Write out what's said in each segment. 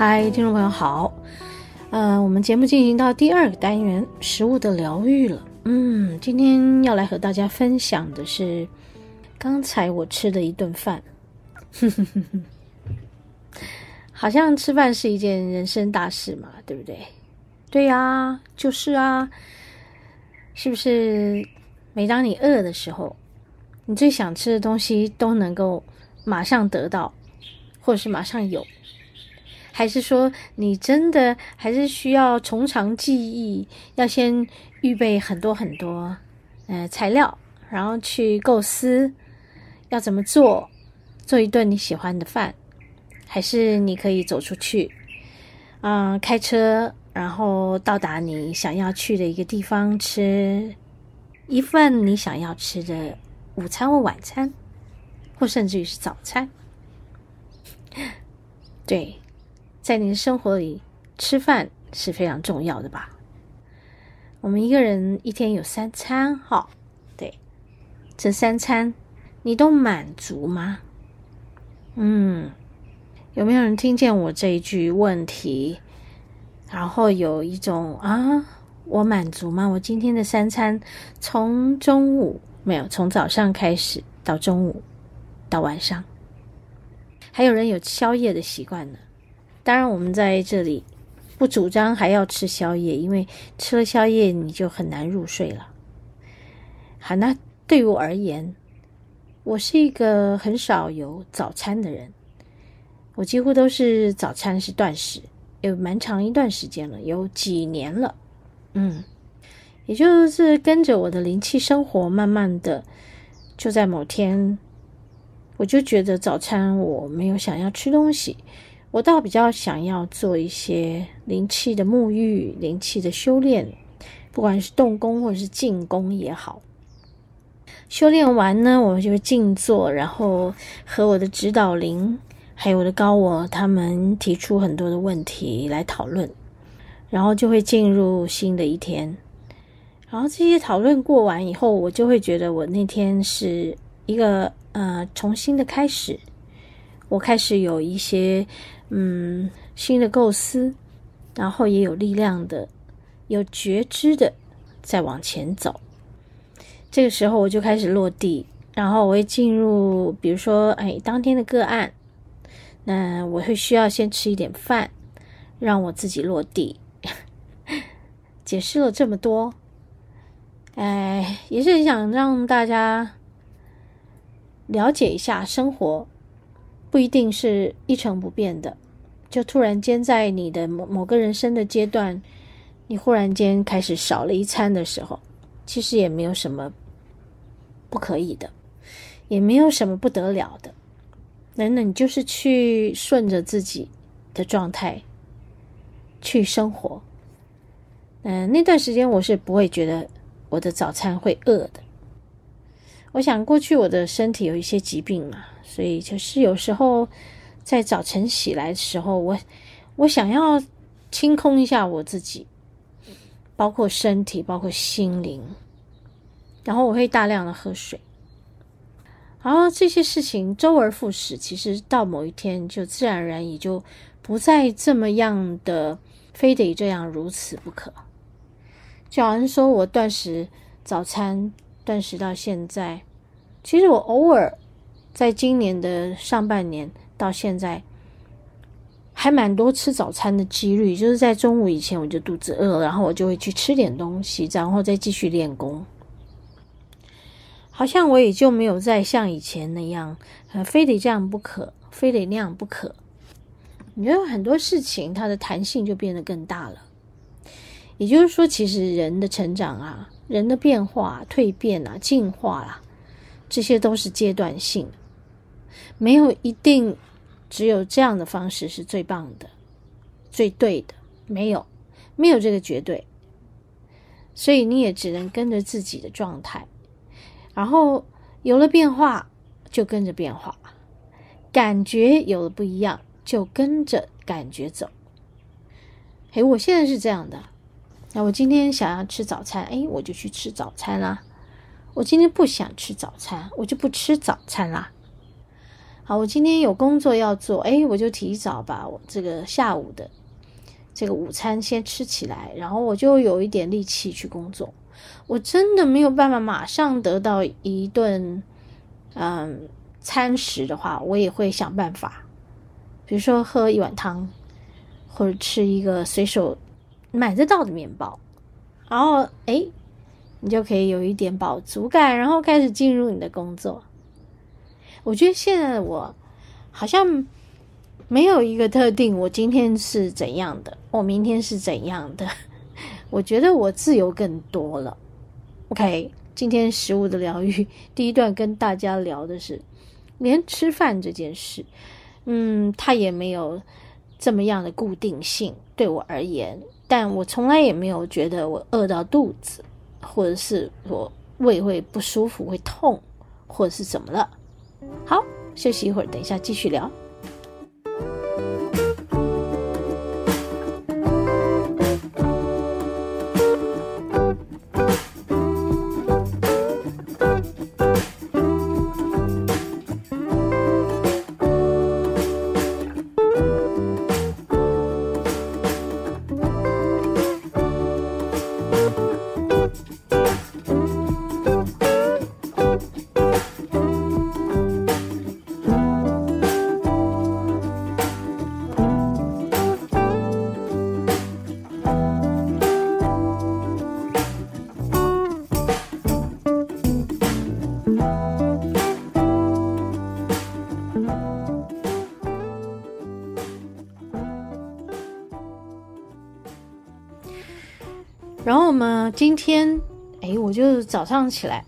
嗨，听众朋友好，呃，我们节目进行到第二个单元——食物的疗愈了。嗯，今天要来和大家分享的是刚才我吃的一顿饭。好像吃饭是一件人生大事嘛，对不对？对呀，就是啊，是不是？每当你饿的时候，你最想吃的东西都能够马上得到，或者是马上有。还是说，你真的还是需要从长计议，要先预备很多很多呃材料，然后去构思要怎么做，做一顿你喜欢的饭？还是你可以走出去，嗯、开车，然后到达你想要去的一个地方，吃一份你想要吃的午餐或晚餐，或甚至于是早餐，对。在你的生活里，吃饭是非常重要的吧？我们一个人一天有三餐，哈，对，这三餐你都满足吗？嗯，有没有人听见我这一句问题，然后有一种啊，我满足吗？我今天的三餐从中午没有，从早上开始到中午到晚上，还有人有宵夜的习惯呢。当然，我们在这里不主张还要吃宵夜，因为吃了宵夜你就很难入睡了。好，那对于我而言，我是一个很少有早餐的人，我几乎都是早餐是断食，有蛮长一段时间了，有几年了。嗯，也就是跟着我的灵气生活，慢慢的就在某天，我就觉得早餐我没有想要吃东西。我倒比较想要做一些灵气的沐浴、灵气的修炼，不管是动功或者是静功也好。修炼完呢，我就会静坐，然后和我的指导灵还有我的高我他们提出很多的问题来讨论，然后就会进入新的一天。然后这些讨论过完以后，我就会觉得我那天是一个呃重新的开始，我开始有一些。嗯，新的构思，然后也有力量的、有觉知的在往前走。这个时候我就开始落地，然后我会进入，比如说，哎，当天的个案，那我会需要先吃一点饭，让我自己落地。解释了这么多，哎，也是想让大家了解一下生活。不一定是一成不变的，就突然间在你的某某个人生的阶段，你忽然间开始少了一餐的时候，其实也没有什么不可以的，也没有什么不得了的。等等，你就是去顺着自己的状态去生活。嗯，那段时间我是不会觉得我的早餐会饿的。我想过去我的身体有一些疾病嘛。所以就是有时候在早晨起来的时候，我我想要清空一下我自己，包括身体，包括心灵，然后我会大量的喝水，然后这些事情周而复始，其实到某一天就自然而然也就不再这么样的非得这样如此不可。就好像说我断食早餐，断食到现在，其实我偶尔。在今年的上半年到现在，还蛮多吃早餐的几率，就是在中午以前我就肚子饿，然后我就会去吃点东西，然后再继续练功。好像我也就没有再像以前那样，呃，非得这样不可，非得那样不可。你觉得很多事情它的弹性就变得更大了。也就是说，其实人的成长啊，人的变化、蜕变啊、进化啦，这些都是阶段性。没有一定只有这样的方式是最棒的、最对的，没有，没有这个绝对。所以你也只能跟着自己的状态，然后有了变化就跟着变化，感觉有了不一样就跟着感觉走。诶，我现在是这样的，那我今天想要吃早餐，诶，我就去吃早餐啦。我今天不想吃早餐，我就不吃早餐啦。好，我今天有工作要做，诶，我就提早把我这个下午的。这个午餐先吃起来，然后我就有一点力气去工作。我真的没有办法马上得到一顿嗯餐食的话，我也会想办法，比如说喝一碗汤，或者吃一个随手买得到的面包，然后哎，你就可以有一点饱足感，然后开始进入你的工作。我觉得现在的我好像。没有一个特定，我今天是怎样的，我明天是怎样的。我觉得我自由更多了。OK，今天食物的疗愈第一段跟大家聊的是，连吃饭这件事，嗯，它也没有这么样的固定性对我而言，但我从来也没有觉得我饿到肚子，或者是我胃会不舒服、会痛，或者是怎么了。好，休息一会儿，等一下继续聊。早上起来，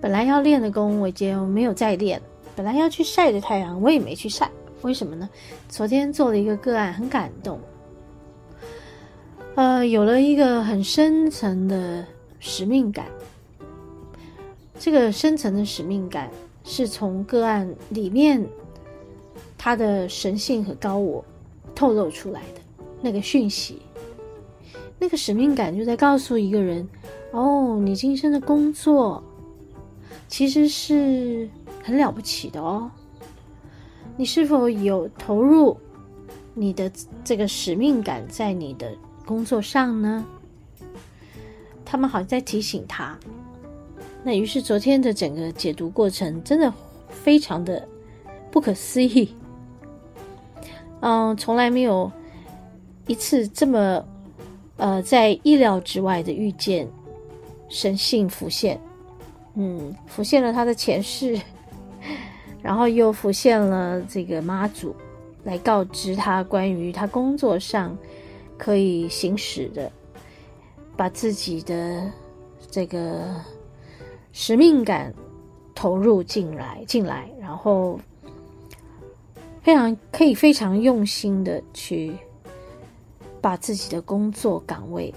本来要练的功，我已经没有再练。本来要去晒的太阳，我也没去晒。为什么呢？昨天做了一个个案，很感动。呃，有了一个很深层的使命感。这个深层的使命感，是从个案里面他的神性和高我透露出来的那个讯息。那个使命感就在告诉一个人：哦，你今生的工作其实是很了不起的哦。你是否有投入你的这个使命感在你的工作上呢？他们好像在提醒他。那于是昨天的整个解读过程真的非常的不可思议。嗯，从来没有一次这么。呃，在意料之外的遇见，神性浮现，嗯，浮现了他的前世，然后又浮现了这个妈祖，来告知他关于他工作上可以行使的，把自己的这个使命感投入进来，进来，然后非常可以非常用心的去。把自己的工作岗位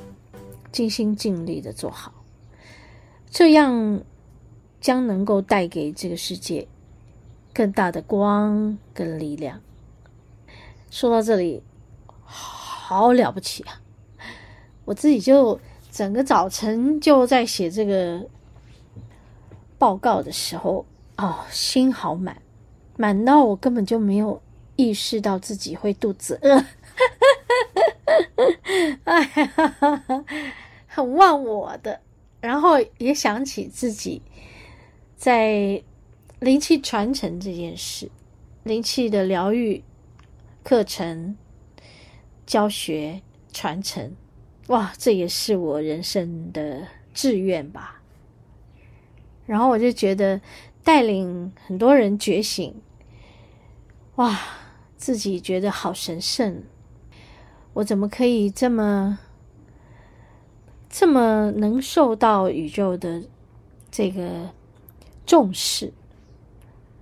尽心尽力的做好，这样将能够带给这个世界更大的光跟力量。说到这里，好了不起啊！我自己就整个早晨就在写这个报告的时候，哦，心好满，满到我根本就没有意识到自己会肚子饿。哎呀，很忘我的，然后也想起自己在灵气传承这件事，灵气的疗愈课程教学传承，哇，这也是我人生的志愿吧。然后我就觉得带领很多人觉醒，哇，自己觉得好神圣。我怎么可以这么这么能受到宇宙的这个重视？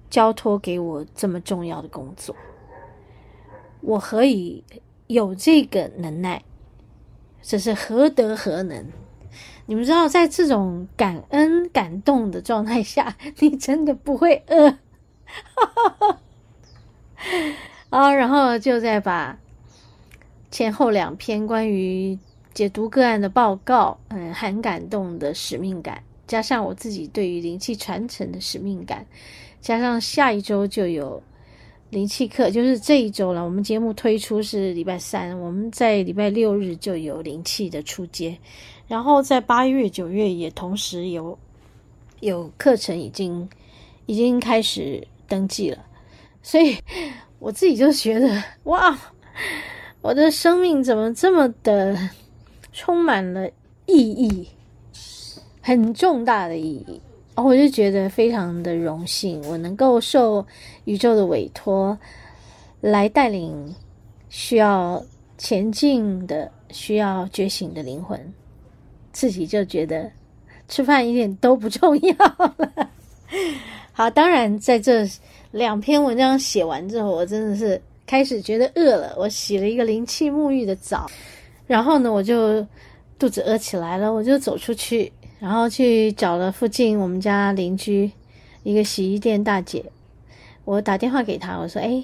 交托给我这么重要的工作？我何以有这个能耐？这是何德何能？你们知道，在这种感恩、感动的状态下，你真的不会饿。啊，然后就再把前后两篇关于解读个案的报告，嗯，很感动的使命感，加上我自己对于灵气传承的使命感，加上下一周就有灵气课，就是这一周了。我们节目推出是礼拜三，我们在礼拜六日就有灵气的出街，然后在八月、九月也同时有有课程已经已经开始登记了，所以我自己就觉得哇，我的生命怎么这么的。充满了意义，很重大的意义。我就觉得非常的荣幸，我能够受宇宙的委托，来带领需要前进的、需要觉醒的灵魂。自己就觉得吃饭一点都不重要了。好，当然在这两篇文章写完之后，我真的是开始觉得饿了。我洗了一个灵气沐浴的澡。然后呢，我就肚子饿起来了，我就走出去，然后去找了附近我们家邻居一个洗衣店大姐，我打电话给她，我说：“哎，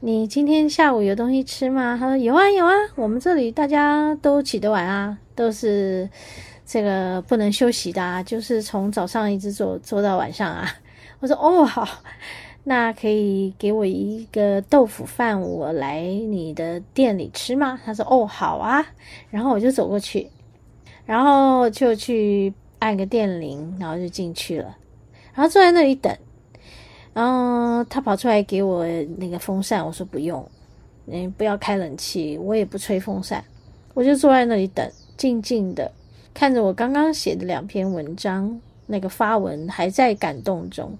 你今天下午有东西吃吗？”她说：“有啊，有啊，我们这里大家都起得晚啊，都是这个不能休息的啊，就是从早上一直做做到晚上啊。”我说：“哦，好。”那可以给我一个豆腐饭，我来你的店里吃吗？他说：“哦，好啊。”然后我就走过去，然后就去按个电铃，然后就进去了，然后坐在那里等。然后他跑出来给我那个风扇，我说不用，你不要开冷气，我也不吹风扇，我就坐在那里等，静静的看着我刚刚写的两篇文章，那个发文还在感动中。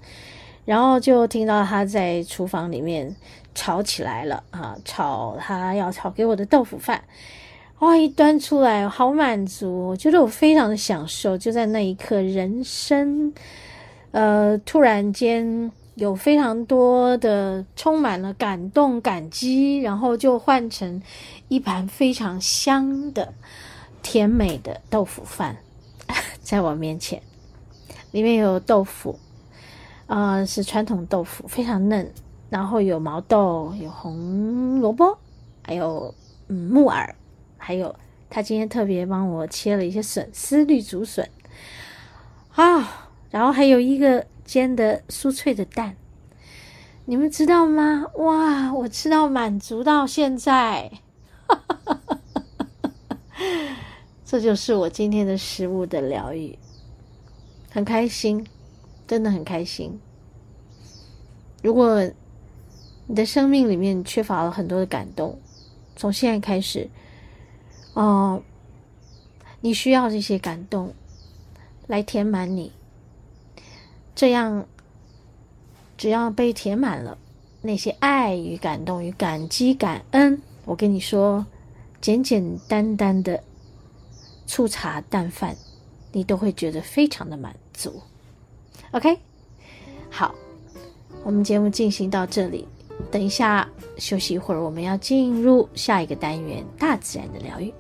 然后就听到他在厨房里面炒起来了啊，炒他要炒给我的豆腐饭，哇！一端出来，好满足，我觉得我非常的享受。就在那一刻，人生，呃，突然间有非常多的充满了感动、感激，然后就换成一盘非常香的、甜美的豆腐饭在我面前，里面有豆腐。啊、是传统豆腐，非常嫩，然后有毛豆，有红萝卜，还有嗯木耳，还有他今天特别帮我切了一些笋丝、绿竹笋啊，然后还有一个煎的酥脆的蛋，你们知道吗？哇，我吃到满足到现在，哈哈哈哈哈哈这就是我今天的食物的疗愈，很开心。真的很开心。如果你的生命里面缺乏了很多的感动，从现在开始，哦、你需要这些感动来填满你。这样，只要被填满了，那些爱与感动与感激感恩，我跟你说，简简单单的粗茶淡饭，你都会觉得非常的满足。OK，好，我们节目进行到这里，等一下休息一会儿，我们要进入下一个单元——大自然的疗愈。